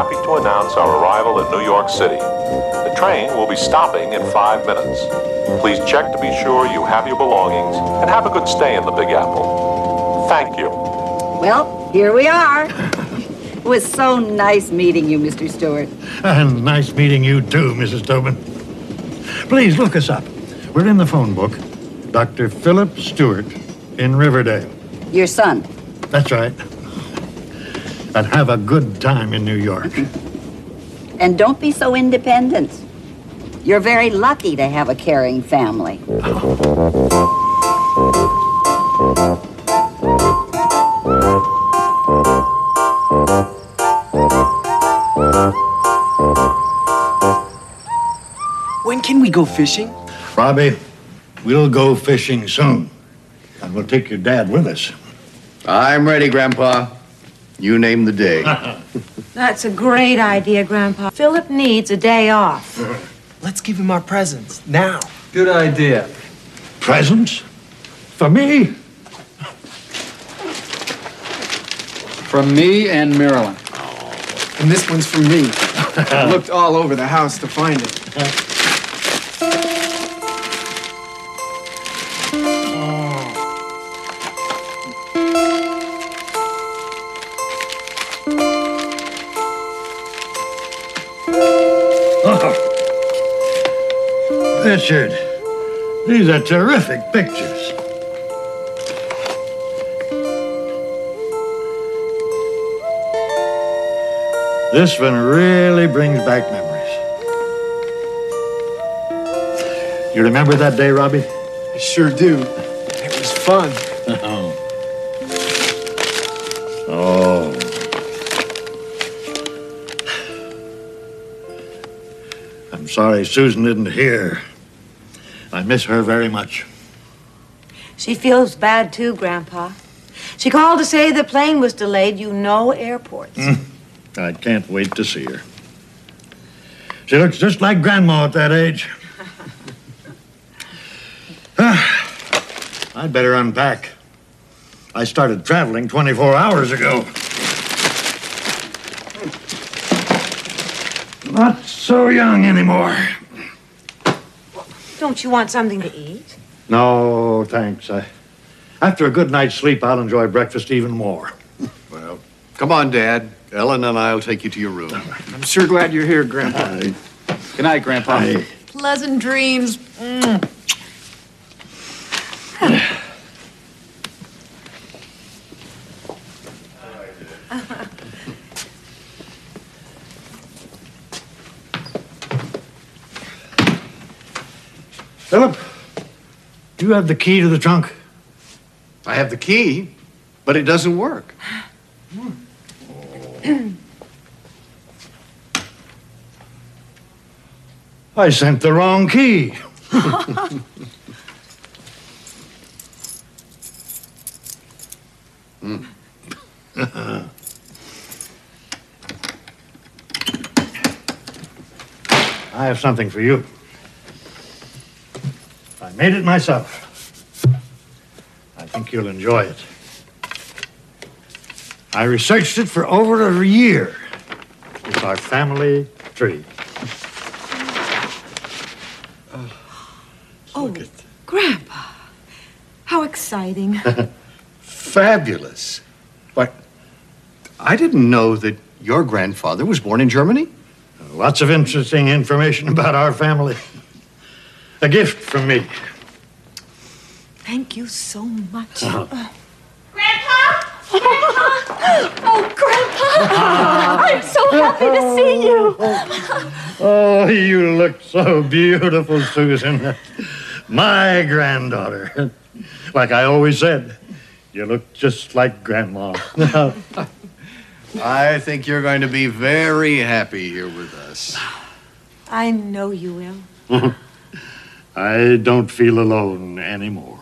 Happy to announce our arrival in New York City. The train will be stopping in five minutes. Please check to be sure you have your belongings and have a good stay in the Big Apple. Thank you. Well, here we are. It was so nice meeting you, Mr. Stewart. And nice meeting you too, Mrs. Tobin. Please look us up. We're in the phone book. Dr. Philip Stewart in Riverdale. Your son. That's right. And have a good time in New York. And don't be so independent. You're very lucky to have a caring family. When can we go fishing? Robbie, we'll go fishing soon. And we'll take your dad with us. I'm ready, Grandpa. You name the day. That's a great idea, Grandpa. Philip needs a day off. Let's give him our presents now. Good idea. Presents? For me? From me and Marilyn. And this one's from me. I looked all over the house to find it. Richard, these are terrific pictures. This one really brings back memories. You remember that day, Robbie? I sure do. It was fun. Oh. Oh. I'm sorry Susan isn't here. I miss her very much. She feels bad too, Grandpa. She called to say the plane was delayed. You know airports. Mm. I can't wait to see her. She looks just like Grandma at that age. Ah, I'd better unpack. I started traveling 24 hours ago. Not so young anymore. Don't you want something to eat? No, thanks. I, after a good night's sleep, I'll enjoy breakfast even more. Well, come on, Dad. Ellen and I'll take you to your room. I'm sure glad you're here, Grandpa. Good night, Grandpa. I, Pleasant dreams. Mm. Philip, do you have the key to the trunk? I have the key, but it doesn't work. I sent the wrong key. I have something for you. I made it myself. I think you'll enjoy it. I researched it for over a year. It's our family tree. Oh, Grandpa. How exciting. Fabulous. But I didn't know that your grandfather was born in Germany. Lots of interesting information about our family. A gift from me. Thank you so much. Uh-huh. Uh. Grandpa? Grandpa? Oh, Grandpa! I'm so happy to see you. Oh, you look so beautiful, Susan. My granddaughter. Like I always said, you look just like Grandma. I think you're going to be very happy here with us. I know you will. I don't feel alone anymore.